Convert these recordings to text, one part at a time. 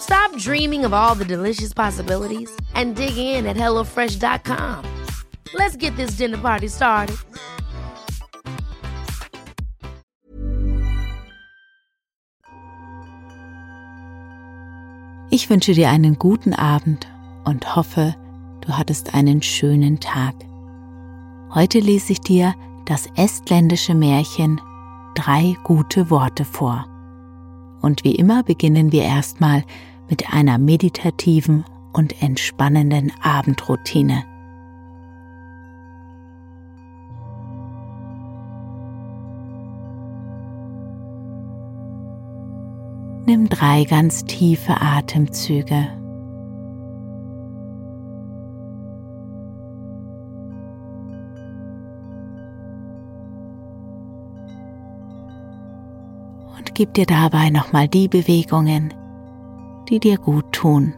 Stop dreaming of all the delicious possibilities and dig in at HelloFresh.com. Let's get this dinner party started. Ich wünsche dir einen guten Abend und hoffe, du hattest einen schönen Tag. Heute lese ich dir das estländische Märchen Drei gute Worte vor. Und wie immer beginnen wir erstmal mit einer meditativen und entspannenden Abendroutine. Nimm drei ganz tiefe Atemzüge. Und gib dir dabei nochmal die Bewegungen, die dir gut tun.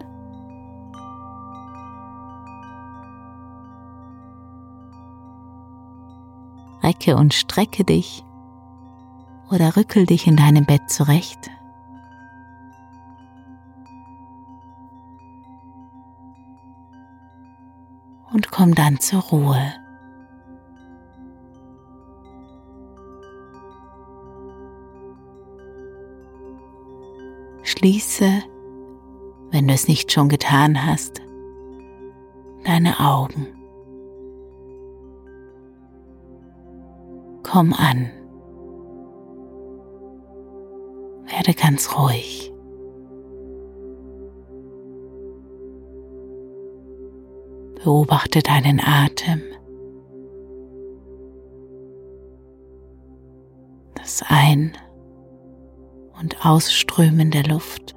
Recke und strecke dich oder rückel dich in deinem Bett zurecht. Und komm dann zur Ruhe. Schließe, wenn du es nicht schon getan hast, deine Augen. Komm an. Werde ganz ruhig. Beobachte deinen Atem. Das Ein- und Ausströmen der Luft.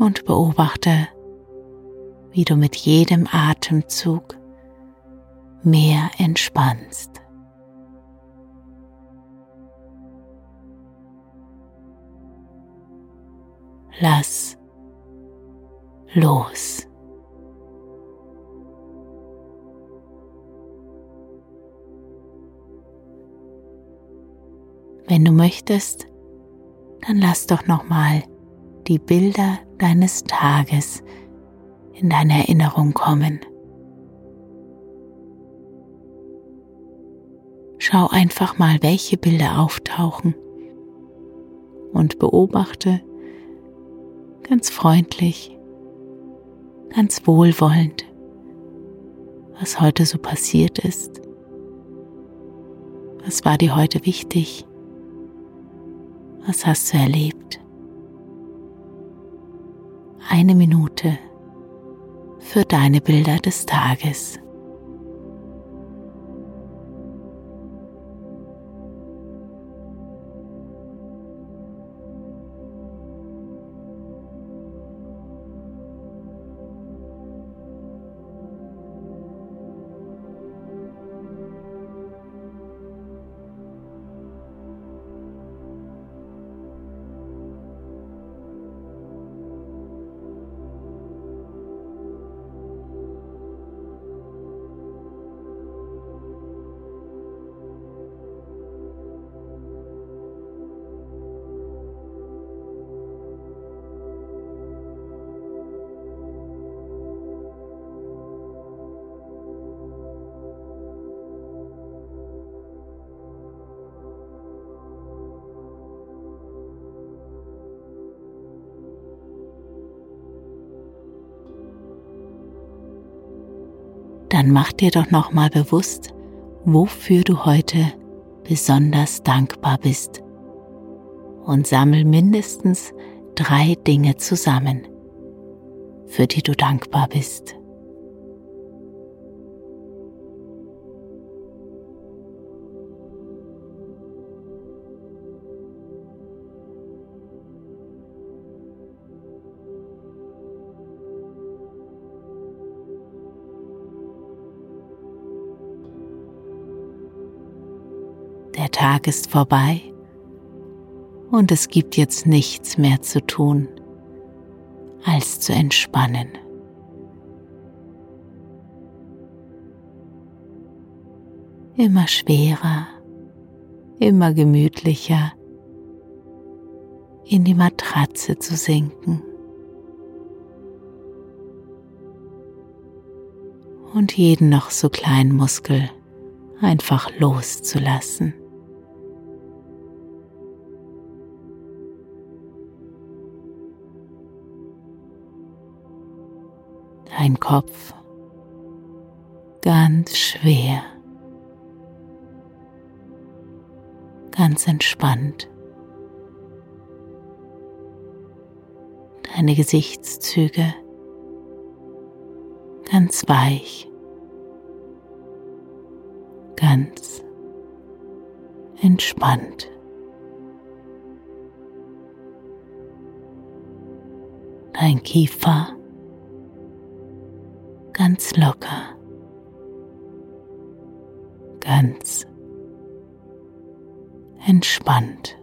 Und beobachte, wie du mit jedem Atemzug mehr entspannst. Lass los. Wenn du möchtest, dann lass doch noch mal die Bilder deines Tages in deine Erinnerung kommen. Schau einfach mal, welche Bilder auftauchen und beobachte ganz freundlich, ganz wohlwollend, was heute so passiert ist. Was war dir heute wichtig? Was hast du erlebt? Eine Minute für deine Bilder des Tages. Dann mach dir doch noch mal bewusst, wofür du heute besonders dankbar bist und sammel mindestens drei Dinge zusammen, für die du dankbar bist. Der Tag ist vorbei und es gibt jetzt nichts mehr zu tun, als zu entspannen. Immer schwerer, immer gemütlicher in die Matratze zu sinken. Und jeden noch so kleinen Muskel einfach loszulassen. Dein Kopf. Ganz schwer, ganz entspannt. Deine Gesichtszüge. Ganz weich, ganz entspannt. Dein Kiefer ganz locker, ganz entspannt.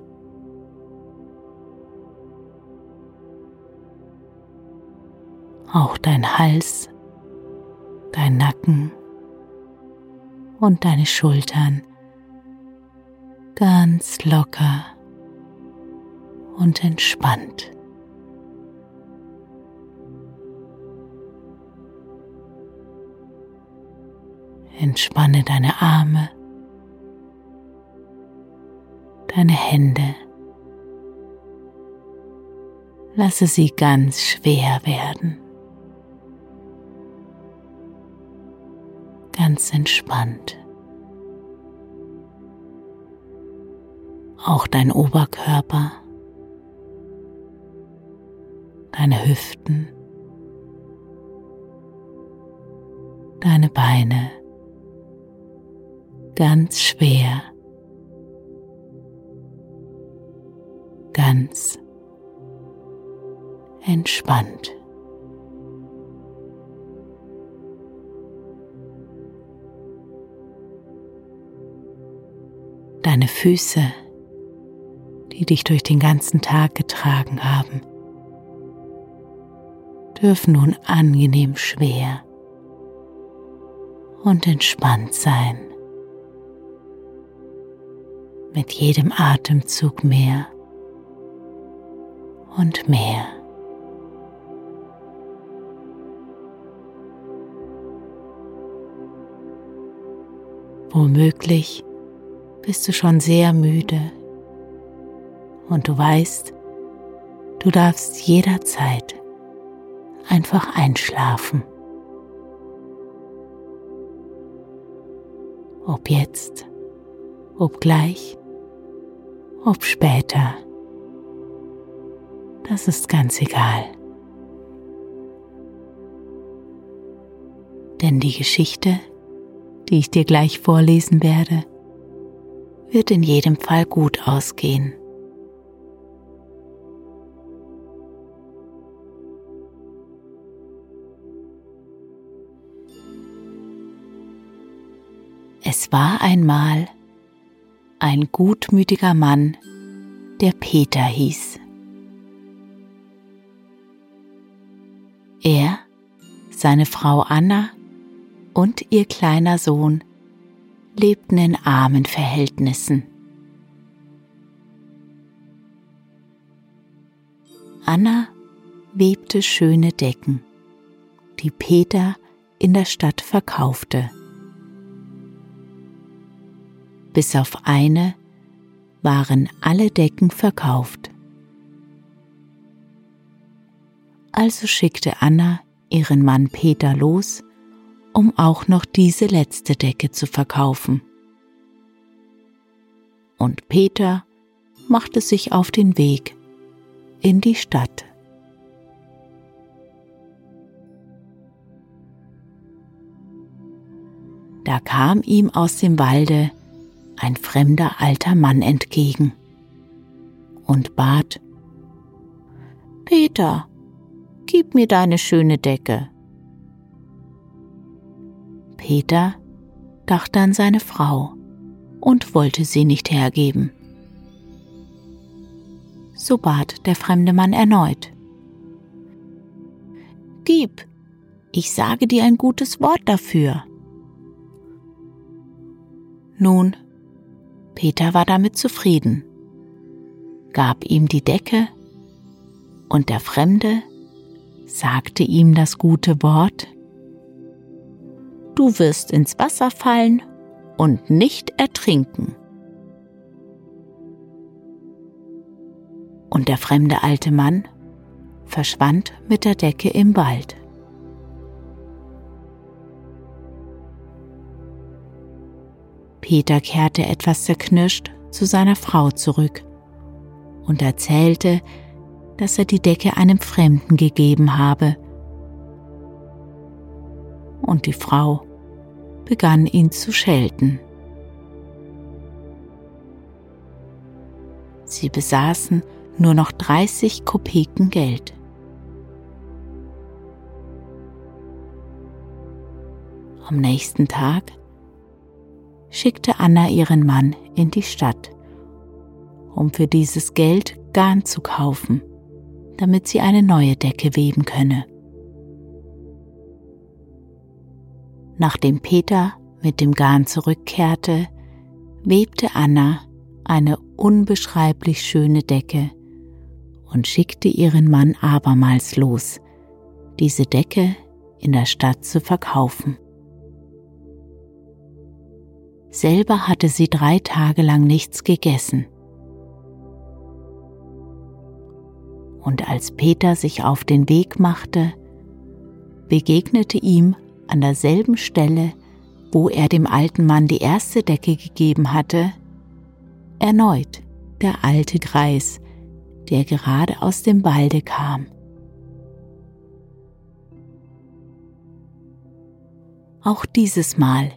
Auch dein Hals, dein Nacken und deine Schultern ganz locker und entspannt. Entspanne deine Arme, deine Hände. Lasse sie ganz schwer werden. Ganz entspannt. Auch dein Oberkörper, deine Hüften, deine Beine ganz schwer, ganz entspannt. Deine Füße, die dich durch den ganzen Tag getragen haben, dürfen nun angenehm schwer und entspannt sein mit jedem Atemzug mehr und mehr. Womöglich bist du schon sehr müde und du weißt, du darfst jederzeit einfach einschlafen. Ob jetzt, ob gleich ob später. Das ist ganz egal. Denn die Geschichte, die ich dir gleich vorlesen werde, wird in jedem Fall gut ausgehen. Es war einmal ein gutmütiger Mann, der Peter hieß. Er, seine Frau Anna und ihr kleiner Sohn lebten in armen Verhältnissen. Anna webte schöne Decken, die Peter in der Stadt verkaufte bis auf eine waren alle Decken verkauft. Also schickte Anna ihren Mann Peter los, um auch noch diese letzte Decke zu verkaufen. Und Peter machte sich auf den Weg in die Stadt. Da kam ihm aus dem Walde ein fremder alter Mann entgegen und bat, Peter, gib mir deine schöne Decke. Peter dachte an seine Frau und wollte sie nicht hergeben. So bat der fremde Mann erneut. Gib, ich sage dir ein gutes Wort dafür. Nun, Peter war damit zufrieden, gab ihm die Decke und der Fremde sagte ihm das gute Wort, Du wirst ins Wasser fallen und nicht ertrinken. Und der fremde alte Mann verschwand mit der Decke im Wald. Peter kehrte etwas zerknirscht zu seiner Frau zurück und erzählte, dass er die Decke einem Fremden gegeben habe. Und die Frau begann ihn zu schelten. Sie besaßen nur noch 30 Kopeken Geld. Am nächsten Tag schickte Anna ihren Mann in die Stadt, um für dieses Geld Garn zu kaufen, damit sie eine neue Decke weben könne. Nachdem Peter mit dem Garn zurückkehrte, webte Anna eine unbeschreiblich schöne Decke und schickte ihren Mann abermals los, diese Decke in der Stadt zu verkaufen. Selber hatte sie drei Tage lang nichts gegessen. Und als Peter sich auf den Weg machte, begegnete ihm an derselben Stelle, wo er dem alten Mann die erste Decke gegeben hatte, erneut der alte Greis, der gerade aus dem Walde kam. Auch dieses Mal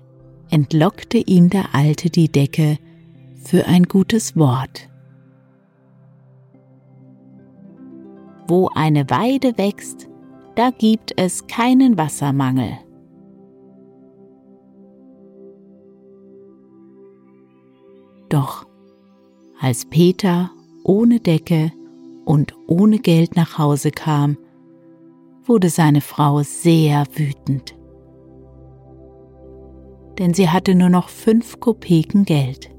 entlockte ihm der Alte die Decke für ein gutes Wort. Wo eine Weide wächst, da gibt es keinen Wassermangel. Doch als Peter ohne Decke und ohne Geld nach Hause kam, wurde seine Frau sehr wütend. Denn sie hatte nur noch fünf Kopeken Geld.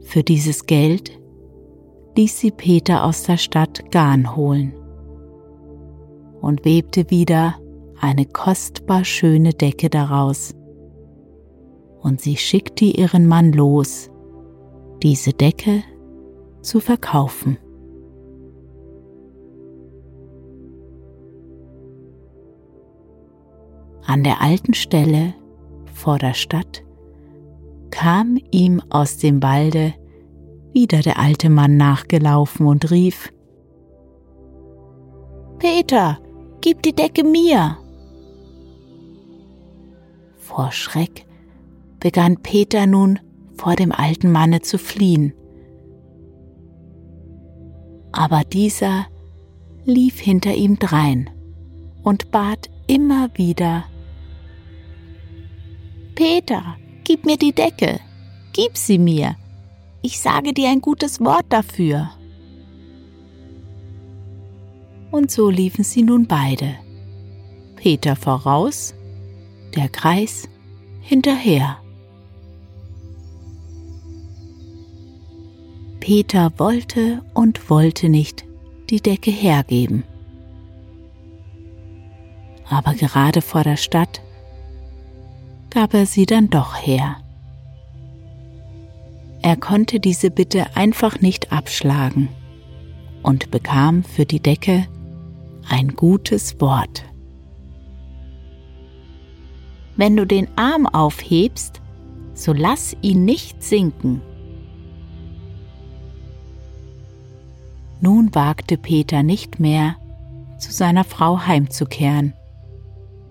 Für dieses Geld ließ sie Peter aus der Stadt Garn holen und webte wieder eine kostbar schöne Decke daraus und sie schickte ihren Mann los, diese Decke zu verkaufen. An der alten Stelle vor der Stadt kam ihm aus dem Walde wieder der alte Mann nachgelaufen und rief Peter, gib die Decke mir. Vor Schreck begann Peter nun vor dem alten Manne zu fliehen. Aber dieser lief hinter ihm drein und bat immer wieder, Peter, gib mir die Decke, gib sie mir, ich sage dir ein gutes Wort dafür. Und so liefen sie nun beide, Peter voraus, der Kreis hinterher. Peter wollte und wollte nicht die Decke hergeben. Aber gerade vor der Stadt gab er sie dann doch her. Er konnte diese Bitte einfach nicht abschlagen und bekam für die Decke ein gutes Wort. wenn du den Arm aufhebst, so lass ihn nicht sinken. Nun wagte Peter nicht mehr, zu seiner Frau heimzukehren,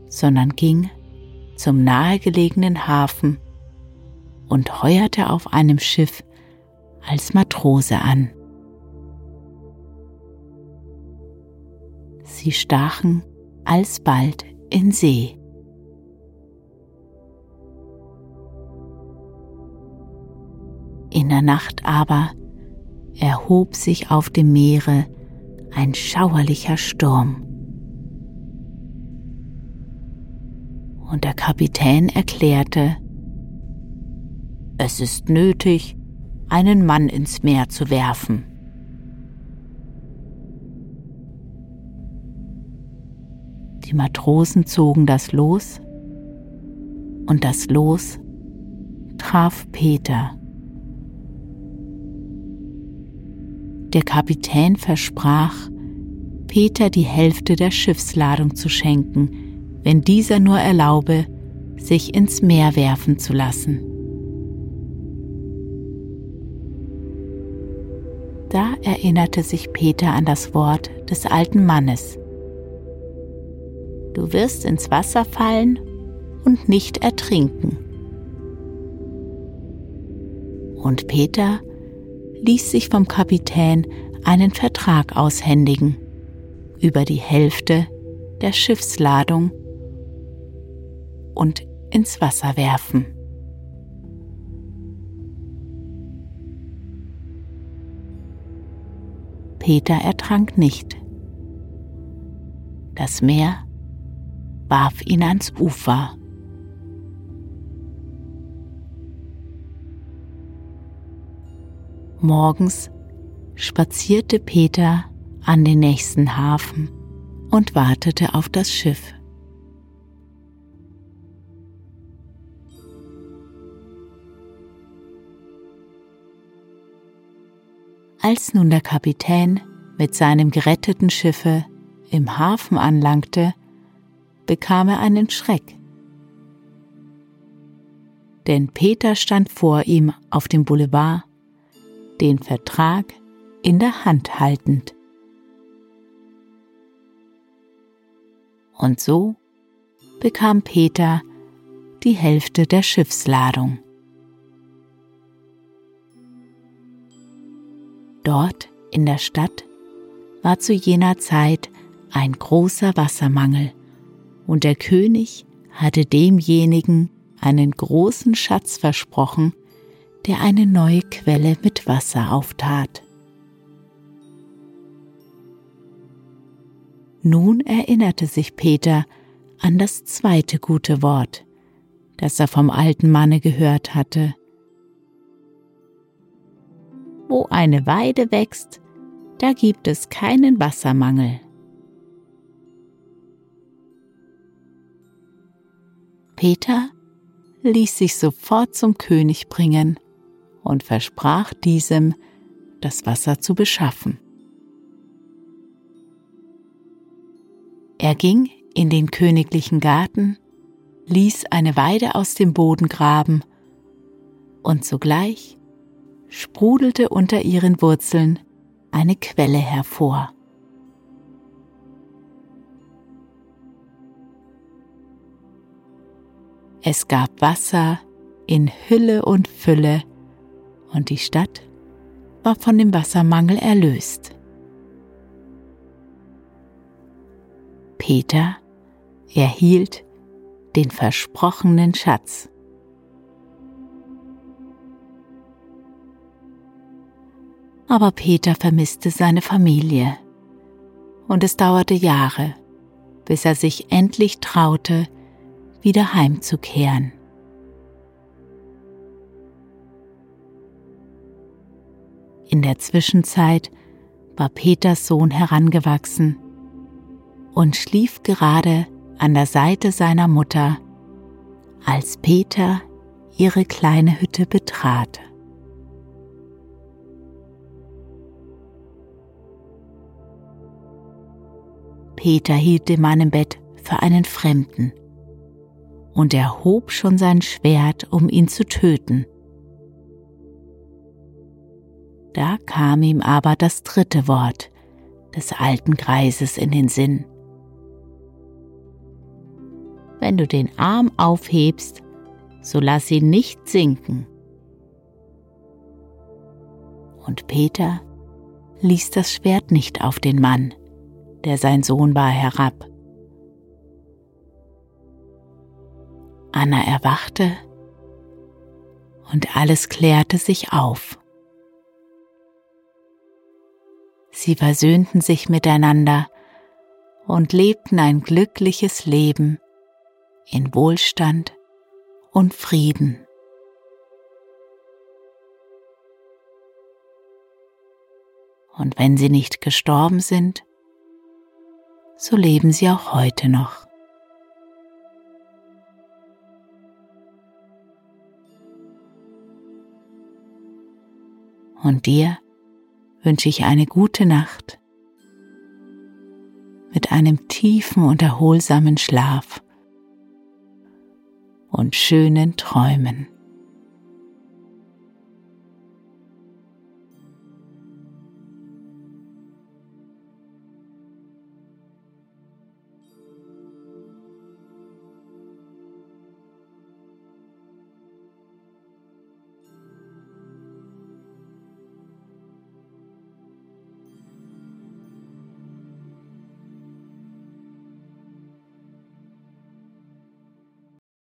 sondern ging zum nahegelegenen Hafen und heuerte auf einem Schiff als Matrose an. Sie stachen alsbald in See. In der Nacht aber erhob sich auf dem Meere ein schauerlicher Sturm. Und der Kapitän erklärte, es ist nötig, einen Mann ins Meer zu werfen. Die Matrosen zogen das Los und das Los traf Peter. Der Kapitän versprach, Peter die Hälfte der Schiffsladung zu schenken, wenn dieser nur erlaube, sich ins Meer werfen zu lassen. Da erinnerte sich Peter an das Wort des alten Mannes. Du wirst ins Wasser fallen und nicht ertrinken. Und Peter ließ sich vom Kapitän einen Vertrag aushändigen über die Hälfte der Schiffsladung und ins Wasser werfen. Peter ertrank nicht. Das Meer warf ihn ans Ufer. Morgens spazierte Peter an den nächsten Hafen und wartete auf das Schiff. Als nun der Kapitän mit seinem geretteten Schiffe im Hafen anlangte, bekam er einen Schreck. Denn Peter stand vor ihm auf dem Boulevard den Vertrag in der Hand haltend. Und so bekam Peter die Hälfte der Schiffsladung. Dort in der Stadt war zu jener Zeit ein großer Wassermangel, und der König hatte demjenigen einen großen Schatz versprochen, der eine neue Quelle mit Wasser auftat. Nun erinnerte sich Peter an das zweite gute Wort, das er vom alten Manne gehört hatte. Wo eine Weide wächst, da gibt es keinen Wassermangel. Peter ließ sich sofort zum König bringen und versprach diesem, das Wasser zu beschaffen. Er ging in den königlichen Garten, ließ eine Weide aus dem Boden graben, und sogleich sprudelte unter ihren Wurzeln eine Quelle hervor. Es gab Wasser in Hülle und Fülle, und die Stadt war von dem Wassermangel erlöst. Peter erhielt den versprochenen Schatz. Aber Peter vermisste seine Familie und es dauerte Jahre, bis er sich endlich traute, wieder heimzukehren. In der Zwischenzeit war Peters Sohn herangewachsen und schlief gerade an der Seite seiner Mutter, als Peter ihre kleine Hütte betrat. Peter hielt Mann im Bett für einen Fremden und er hob schon sein Schwert, um ihn zu töten. Da kam ihm aber das dritte Wort des alten Greises in den Sinn. Wenn du den Arm aufhebst, so lass ihn nicht sinken. Und Peter ließ das Schwert nicht auf den Mann, der sein Sohn war, herab. Anna erwachte und alles klärte sich auf. Sie versöhnten sich miteinander und lebten ein glückliches Leben in Wohlstand und Frieden. Und wenn sie nicht gestorben sind, so leben sie auch heute noch. Und dir wünsche ich eine gute Nacht mit einem tiefen und erholsamen Schlaf und schönen Träumen.